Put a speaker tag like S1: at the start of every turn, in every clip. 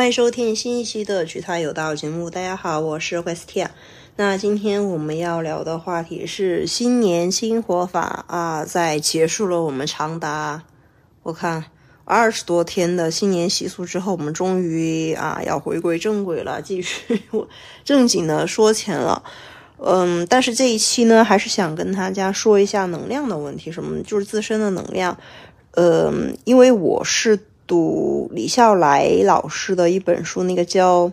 S1: 欢迎收听新一期的《举他有道》节目。大家好，我是 Westia。那今天我们要聊的话题是新年新活法啊，在结束了我们长达我看二十多天的新年习俗之后，我们终于啊要回归正轨了，继续正经的说钱了。嗯，但是这一期呢，还是想跟大家说一下能量的问题，什么就是自身的能量。嗯，因为我是。读李笑来老师的一本书，那个叫《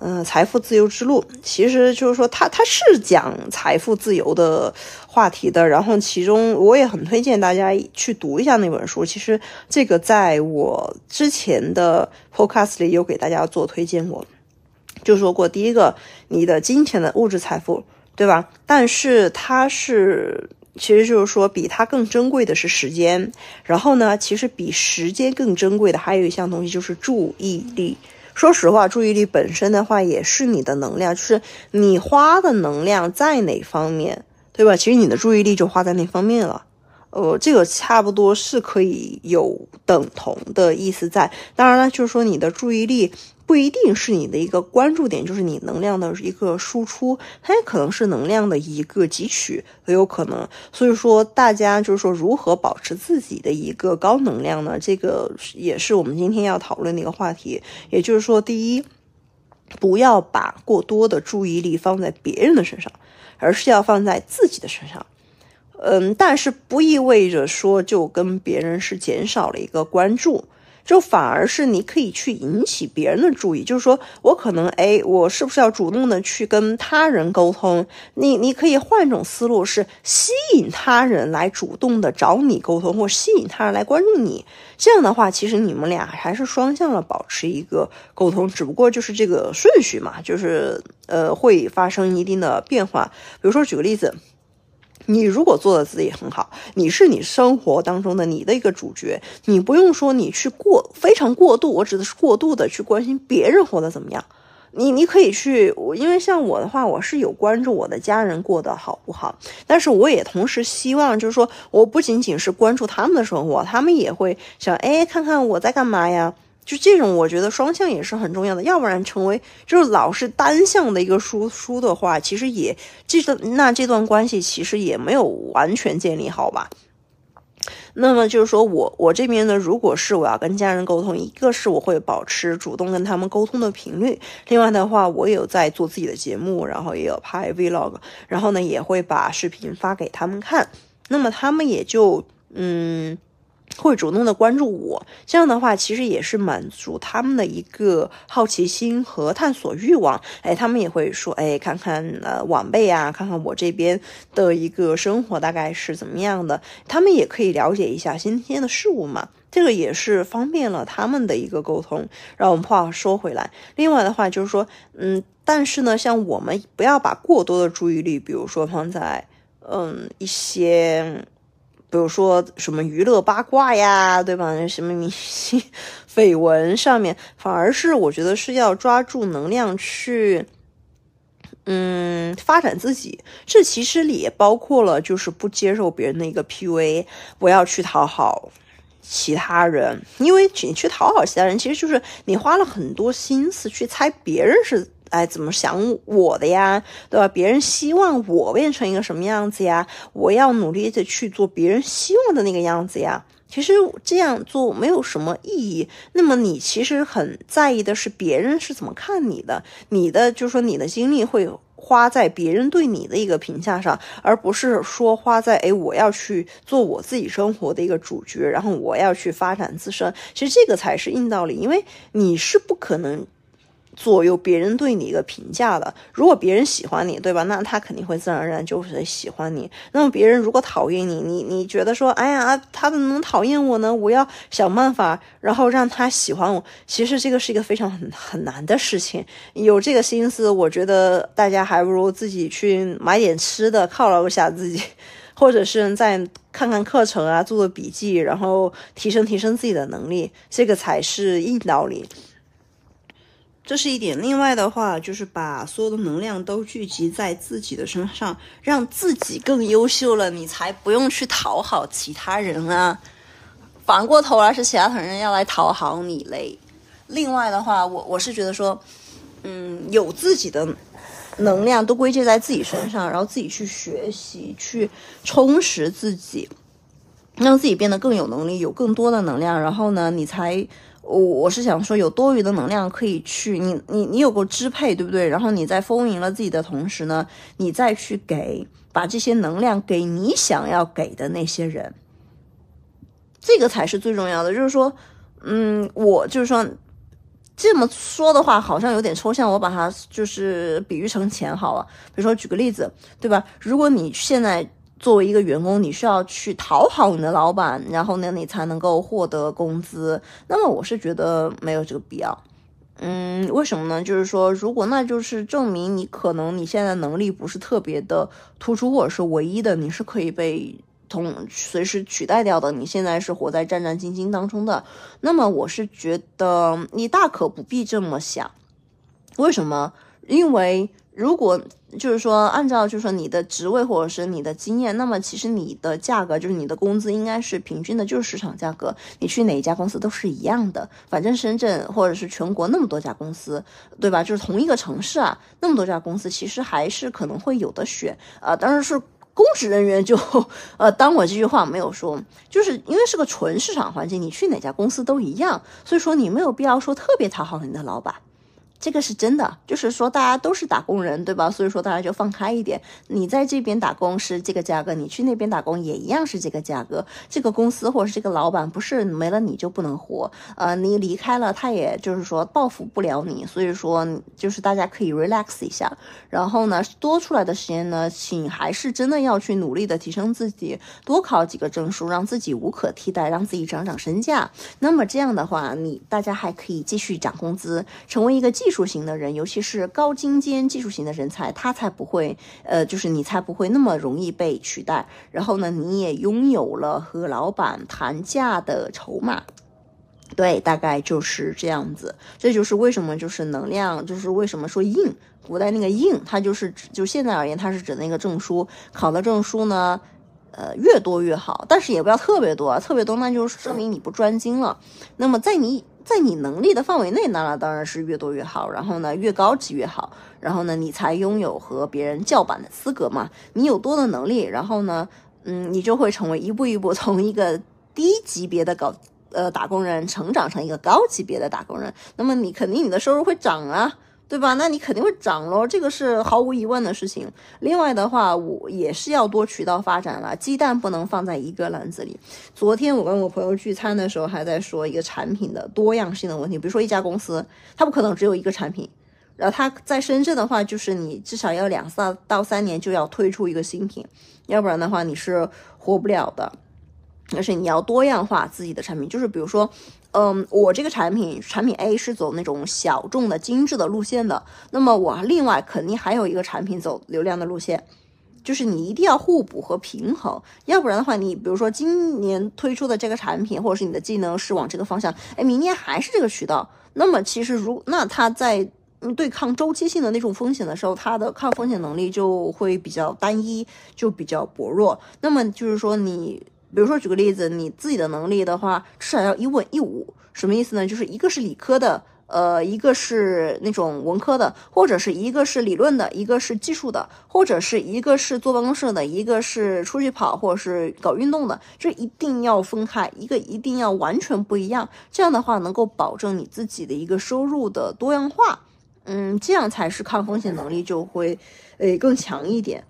S1: 嗯财富自由之路》，其实就是说他他是讲财富自由的话题的。然后其中我也很推荐大家去读一下那本书。其实这个在我之前的 podcast 里有给大家做推荐过，就说过第一个，你的金钱的物质财富，对吧？但是它是。其实就是说，比它更珍贵的是时间。然后呢，其实比时间更珍贵的还有一项东西，就是注意力。说实话，注意力本身的话，也是你的能量，就是你花的能量在哪方面，对吧？其实你的注意力就花在那方面了。呃，这个差不多是可以有等同的意思在。当然了，就是说你的注意力。不一定是你的一个关注点，就是你能量的一个输出，它也可能是能量的一个汲取，都有可能。所以说，大家就是说如何保持自己的一个高能量呢？这个也是我们今天要讨论的一个话题。也就是说，第一，不要把过多的注意力放在别人的身上，而是要放在自己的身上。嗯，但是不意味着说就跟别人是减少了一个关注。就反而是你可以去引起别人的注意，就是说我可能哎，我是不是要主动的去跟他人沟通？你你可以换一种思路，是吸引他人来主动的找你沟通，或吸引他人来关注你。这样的话，其实你们俩还是双向的保持一个沟通，只不过就是这个顺序嘛，就是呃会发生一定的变化。比如说举个例子。你如果做的自己很好，你是你生活当中的你的一个主角，你不用说你去过非常过度，我指的是过度的去关心别人活得怎么样。你你可以去，我因为像我的话，我是有关注我的家人过得好不好，但是我也同时希望就是说，我不仅仅是关注他们的生活，他们也会想，哎，看看我在干嘛呀。就这种，我觉得双向也是很重要的，要不然成为就是老是单向的一个输出的话，其实也这个那这段关系其实也没有完全建立好吧。那么就是说我我这边呢，如果是我要跟家人沟通，一个是我会保持主动跟他们沟通的频率，另外的话，我有在做自己的节目，然后也有拍 vlog，然后呢也会把视频发给他们看，那么他们也就嗯。会主动的关注我，这样的话其实也是满足他们的一个好奇心和探索欲望。哎，他们也会说，哎，看看呃晚辈啊，看看我这边的一个生活大概是怎么样的，他们也可以了解一下新鲜的事物嘛。这个也是方便了他们的一个沟通。让我们话说回来，另外的话就是说，嗯，但是呢，像我们不要把过多的注意力，比如说放在嗯一些。比如说什么娱乐八卦呀，对吧？什么明星绯闻上面，反而是我觉得是要抓住能量去，嗯，发展自己。这其实里也包括了，就是不接受别人的一个 PUA，不要去讨好其他人，因为你去讨好其他人，其实就是你花了很多心思去猜别人是。哎，怎么想我的呀？对吧？别人希望我变成一个什么样子呀？我要努力的去做别人希望的那个样子呀。其实这样做没有什么意义。那么你其实很在意的是别人是怎么看你的，你的就是说你的精力会花在别人对你的一个评价上，而不是说花在哎我要去做我自己生活的一个主角，然后我要去发展自身。其实这个才是硬道理，因为你是不可能。左右别人对你一个评价的，如果别人喜欢你，对吧？那他肯定会自然而然就是喜欢你。那么别人如果讨厌你，你你觉得说，哎呀，他怎么能讨厌我呢？我要想办法，然后让他喜欢我。其实这个是一个非常很很难的事情。有这个心思，我觉得大家还不如自己去买点吃的犒劳一下自己，或者是再看看课程啊，做做笔记，然后提升提升自己的能力，这个才是硬道理。这是一点，另外的话就是把所有的能量都聚集在自己的身上，让自己更优秀了，你才不用去讨好其他人啊。反过头来是其他人要来讨好你嘞。另外的话，我我是觉得说，嗯，有自己的能量都归结在自己身上，然后自己去学习，去充实自己，让自己变得更有能力，有更多的能量，然后呢，你才。我我是想说，有多余的能量可以去你你你有个支配，对不对？然后你在丰盈了自己的同时呢，你再去给把这些能量给你想要给的那些人，这个才是最重要的。就是说，嗯，我就是说这么说的话，好像有点抽象。我把它就是比喻成钱好了。比如说举个例子，对吧？如果你现在。作为一个员工，你需要去讨好你的老板，然后呢，你才能够获得工资。那么我是觉得没有这个必要。嗯，为什么呢？就是说，如果那就是证明你可能你现在能力不是特别的突出，或者是唯一的，你是可以被同随时取代掉的。你现在是活在战战兢兢当中的，那么我是觉得你大可不必这么想。为什么？因为。如果就是说，按照就是说你的职位或者是你的经验，那么其实你的价格就是你的工资应该是平均的，就是市场价格。你去哪一家公司都是一样的，反正深圳或者是全国那么多家公司，对吧？就是同一个城市啊，那么多家公司，其实还是可能会有的选。呃，当然是公职人员就呃，当我这句话没有说，就是因为是个纯市场环境，你去哪家公司都一样，所以说你没有必要说特别讨好你的老板。这个是真的，就是说大家都是打工人，对吧？所以说大家就放开一点。你在这边打工是这个价格，你去那边打工也一样是这个价格。这个公司或者是这个老板不是没了你就不能活，呃，你离开了他也就是说报复不了你。所以说就是大家可以 relax 一下，然后呢多出来的时间呢，请还是真的要去努力的提升自己，多考几个证书，让自己无可替代，让自己涨涨身价。那么这样的话，你大家还可以继续涨工资，成为一个技。技术型的人，尤其是高精尖技术型的人才，他才不会，呃，就是你才不会那么容易被取代。然后呢，你也拥有了和老板谈价的筹码。对，大概就是这样子。这就是为什么就是能量，就是为什么说硬，古代那个硬，它就是指就现在而言，它是指那个证书，考的证书呢，呃，越多越好，但是也不要特别多，特别多那就是证明你不专精了。那么在你。在你能力的范围内，那当然是越多越好。然后呢，越高级越好。然后呢，你才拥有和别人叫板的资格嘛。你有多的能力，然后呢，嗯，你就会成为一步一步从一个低级别的搞呃打工人成长成一个高级别的打工人。那么你肯定你的收入会涨啊。对吧？那你肯定会涨喽，这个是毫无疑问的事情。另外的话，我也是要多渠道发展了，鸡蛋不能放在一个篮子里。昨天我跟我朋友聚餐的时候，还在说一个产品的多样性的问题。比如说一家公司，它不可能只有一个产品，然后它在深圳的话，就是你至少要两三到三年就要推出一个新品，要不然的话你是活不了的。而且你要多样化自己的产品，就是比如说。嗯，我这个产品产品 A 是走那种小众的精致的路线的，那么我另外肯定还有一个产品走流量的路线，就是你一定要互补和平衡，要不然的话，你比如说今年推出的这个产品或者是你的技能是往这个方向，哎，明年还是这个渠道，那么其实如那它在对抗周期性的那种风险的时候，它的抗风险能力就会比较单一，就比较薄弱。那么就是说你。比如说，举个例子，你自己的能力的话，至少要一文一武，什么意思呢？就是一个是理科的，呃，一个是那种文科的，或者是一个是理论的，一个是技术的，或者是一个是坐办公室的，一个是出去跑或者是搞运动的，这一定要分开，一个一定要完全不一样。这样的话，能够保证你自己的一个收入的多样化，嗯，这样才是抗风险能力就会，诶，更强一点。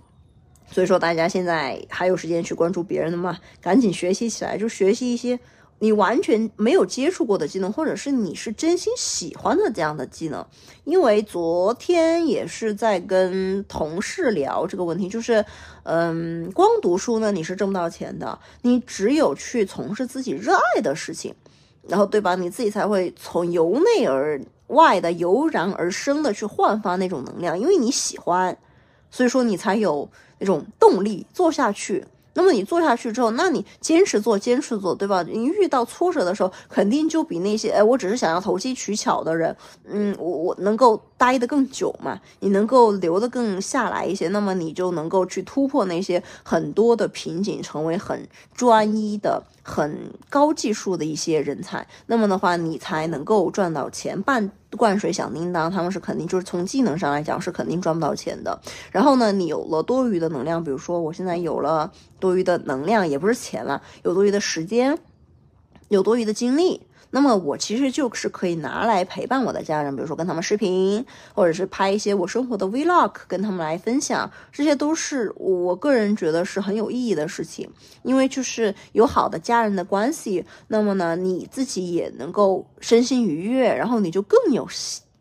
S1: 所以说，大家现在还有时间去关注别人的吗？赶紧学习起来，就学习一些你完全没有接触过的技能，或者是你是真心喜欢的这样的技能。因为昨天也是在跟同事聊这个问题，就是，嗯，光读书呢你是挣不到钱的，你只有去从事自己热爱的事情，然后对吧？你自己才会从由内而外的油然而生的去焕发那种能量，因为你喜欢。所以说你才有那种动力做下去。那么你做下去之后，那你坚持做，坚持做，对吧？你遇到挫折的时候，肯定就比那些哎，我只是想要投机取巧的人，嗯，我我能够待得更久嘛？你能够留得更下来一些，那么你就能够去突破那些很多的瓶颈，成为很专一的很高技术的一些人才，那么的话，你才能够赚到钱。半灌水响叮当，他们是肯定就是从技能上来讲是肯定赚不到钱的。然后呢，你有了多余的能量，比如说我现在有了多余的能量，也不是钱了，有多余的时间，有多余的精力。那么我其实就是可以拿来陪伴我的家人，比如说跟他们视频，或者是拍一些我生活的 vlog，跟他们来分享，这些都是我个人觉得是很有意义的事情。因为就是有好的家人的关系，那么呢，你自己也能够身心愉悦，然后你就更有。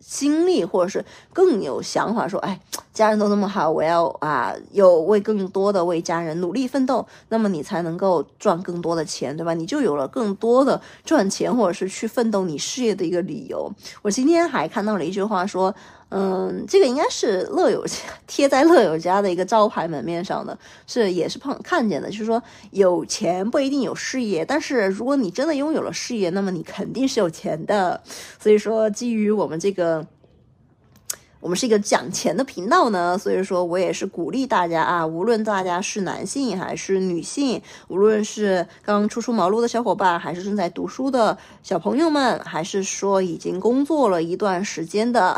S1: 经历，或者是更有想法，说，哎，家人都那么好，我要啊，有为更多的为家人努力奋斗，那么你才能够赚更多的钱，对吧？你就有了更多的赚钱或者是去奋斗你事业的一个理由。我今天还看到了一句话，说，嗯，这个应该是乐友贴在乐友家的一个招牌门面上的，是也是碰看见的，就是说有钱不一定有事业，但是如果你真的拥有了事业，那么你肯定是有钱的。所以说，基于我们这个。我们是一个讲钱的频道呢，所以说我也是鼓励大家啊，无论大家是男性还是女性，无论是刚初出茅庐的小伙伴，还是正在读书的小朋友们，还是说已经工作了一段时间的，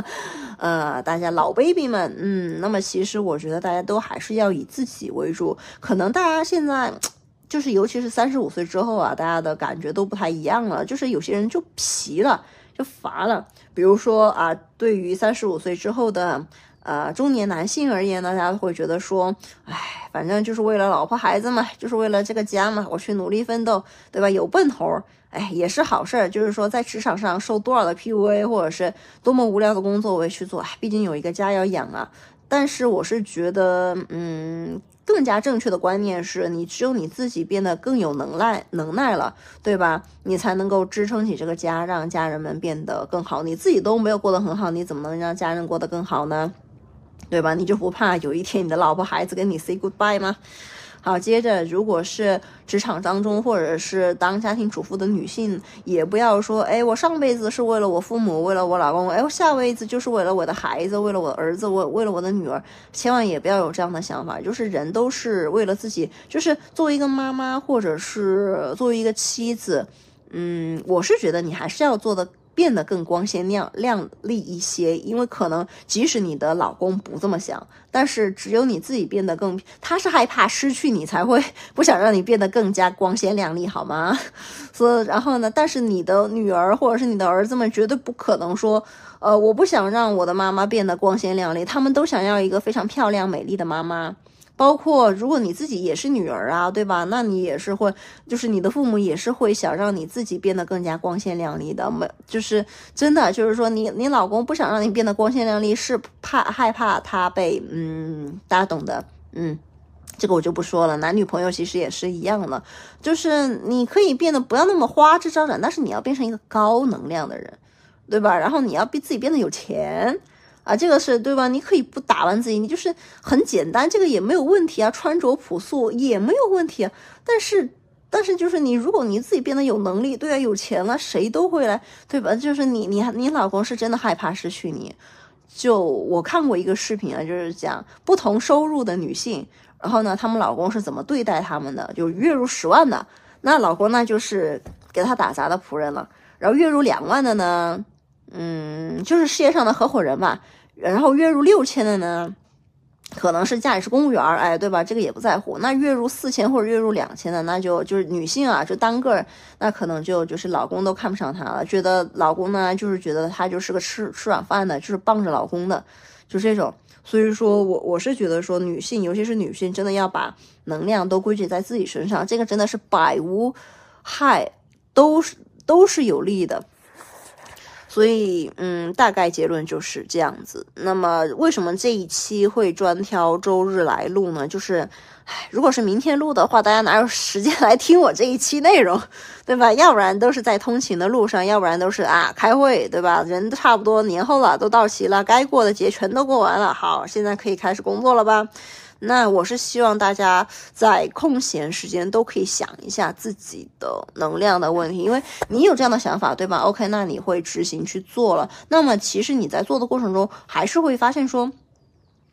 S1: 呃，大家老 baby 们，嗯，那么其实我觉得大家都还是要以自己为主，可能大家现在就是尤其是三十五岁之后啊，大家的感觉都不太一样了，就是有些人就皮了。就乏了，比如说啊，对于三十五岁之后的呃中年男性而言呢，大家会觉得说，哎，反正就是为了老婆孩子嘛，就是为了这个家嘛，我去努力奋斗，对吧？有奔头，哎，也是好事儿。就是说，在职场上受多少的 PUA，或者是多么无聊的工作，我也去做，毕竟有一个家要养啊。但是我是觉得，嗯。更加正确的观念是你只有你自己变得更有能耐能耐了，对吧？你才能够支撑起这个家，让家人们变得更好。你自己都没有过得很好，你怎么能让家人过得更好呢？对吧？你就不怕有一天你的老婆孩子跟你 say goodbye 吗？好，接着，如果是职场当中，或者是当家庭主妇的女性，也不要说，哎，我上辈子是为了我父母，为了我老公，哎，我下辈子就是为了我的孩子，为了我的儿子，我为了我的女儿，千万也不要有这样的想法。就是人都是为了自己，就是作为一个妈妈，或者是作为一个妻子，嗯，我是觉得你还是要做的。变得更光鲜亮亮丽一些，因为可能即使你的老公不这么想，但是只有你自己变得更，他是害怕失去你才会不想让你变得更加光鲜亮丽，好吗？所以，然后呢？但是你的女儿或者是你的儿子们绝对不可能说，呃，我不想让我的妈妈变得光鲜亮丽，他们都想要一个非常漂亮美丽的妈妈。包括如果你自己也是女儿啊，对吧？那你也是会，就是你的父母也是会想让你自己变得更加光鲜亮丽的。没，就是真的，就是说你你老公不想让你变得光鲜亮丽，是怕害怕他被嗯，大家懂的，嗯，这个我就不说了。男女朋友其实也是一样的，就是你可以变得不要那么花枝招展，但是你要变成一个高能量的人，对吧？然后你要逼自己变得有钱。啊，这个是对吧？你可以不打扮自己，你就是很简单，这个也没有问题啊。穿着朴素也没有问题啊，但是，但是就是你，如果你自己变得有能力，对啊，有钱了，谁都会来，对吧？就是你，你，你老公是真的害怕失去你。就我看过一个视频啊，就是讲不同收入的女性，然后呢，他们老公是怎么对待他们的？就月入十万的，那老公那就是给他打杂的仆人了，然后月入两万的呢？嗯，就是事业上的合伙人嘛，然后月入六千的呢，可能是家里是公务员，哎，对吧？这个也不在乎。那月入四千或者月入两千的，那就就是女性啊，就单个，那可能就就是老公都看不上她了，觉得老公呢就是觉得她就是个吃吃软饭的，就是傍着老公的，就这种。所以说我我是觉得说女性，尤其是女性，真的要把能量都归结在自己身上，这个真的是百无害，都是都是有利的。所以，嗯，大概结论就是这样子。那么，为什么这一期会专挑周日来录呢？就是，唉，如果是明天录的话，大家哪有时间来听我这一期内容，对吧？要不然都是在通勤的路上，要不然都是啊开会，对吧？人差不多年后了，都到齐了，该过的节全都过完了。好，现在可以开始工作了吧？那我是希望大家在空闲时间都可以想一下自己的能量的问题，因为你有这样的想法，对吧？OK，那你会执行去做了。那么其实你在做的过程中，还是会发现说，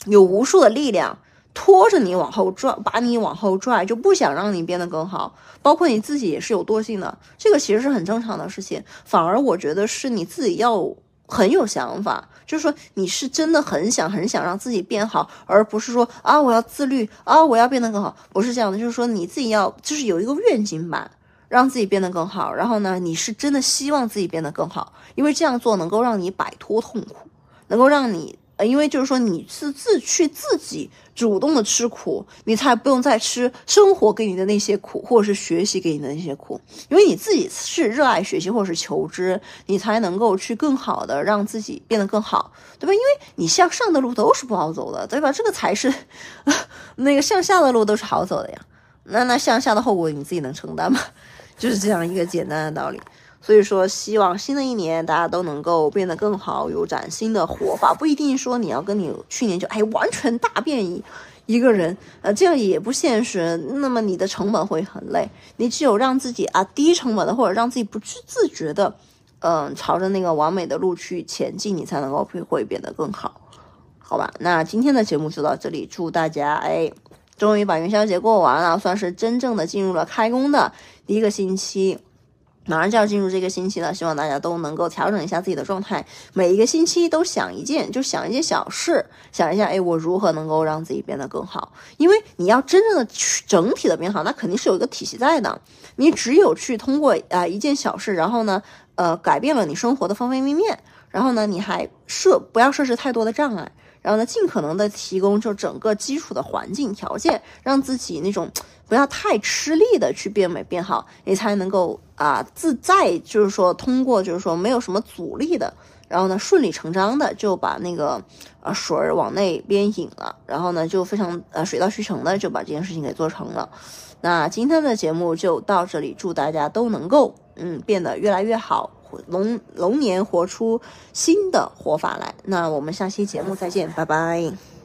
S1: 有无数的力量拖着你往后拽，把你往后拽，就不想让你变得更好。包括你自己也是有惰性的，这个其实是很正常的事情。反而我觉得是你自己要很有想法，就是说你是真的很想很想让自己变好，而不是说啊我要自律啊我要变得更好，不是这样的。就是说你自己要就是有一个愿景版，让自己变得更好。然后呢，你是真的希望自己变得更好，因为这样做能够让你摆脱痛苦，能够让你。呃，因为就是说你是自去自己主动的吃苦，你才不用再吃生活给你的那些苦，或者是学习给你的那些苦。因为你自己是热爱学习或者是求知，你才能够去更好的让自己变得更好，对吧？因为你向上的路都是不好走的，对吧？这个才是 那个向下的路都是好走的呀。那那向下的后果你自己能承担吗？就是这样一个简单的道理。所以说，希望新的一年大家都能够变得更好，有崭新的活法。不一定说你要跟你去年就哎完全大变一一个人，呃，这样也不现实。那么你的成本会很累。你只有让自己啊低成本的，或者让自己不去自觉的，嗯，朝着那个完美的路去前进，你才能够会会变得更好，好吧？那今天的节目就到这里，祝大家哎，终于把元宵节过完了，算是真正的进入了开工的第一个星期。马上就要进入这个星期了，希望大家都能够调整一下自己的状态，每一个星期都想一件，就想一件小事，想一下，哎，我如何能够让自己变得更好？因为你要真正的去整体的变好，那肯定是有一个体系在的。你只有去通过啊一件小事，然后呢，呃，改变了你生活的方方面面，然后呢，你还设不要设置太多的障碍。然后呢，尽可能的提供就整个基础的环境条件，让自己那种不要太吃力的去变美变好，你才能够啊自在，就是说通过就是说没有什么阻力的，然后呢顺理成章的就把那个呃水儿往那边引了，然后呢就非常呃水到渠成的就把这件事情给做成了。那今天的节目就到这里，祝大家都能够嗯变得越来越好。龙龙年活出新的活法来，那我们下期节目再见，拜拜。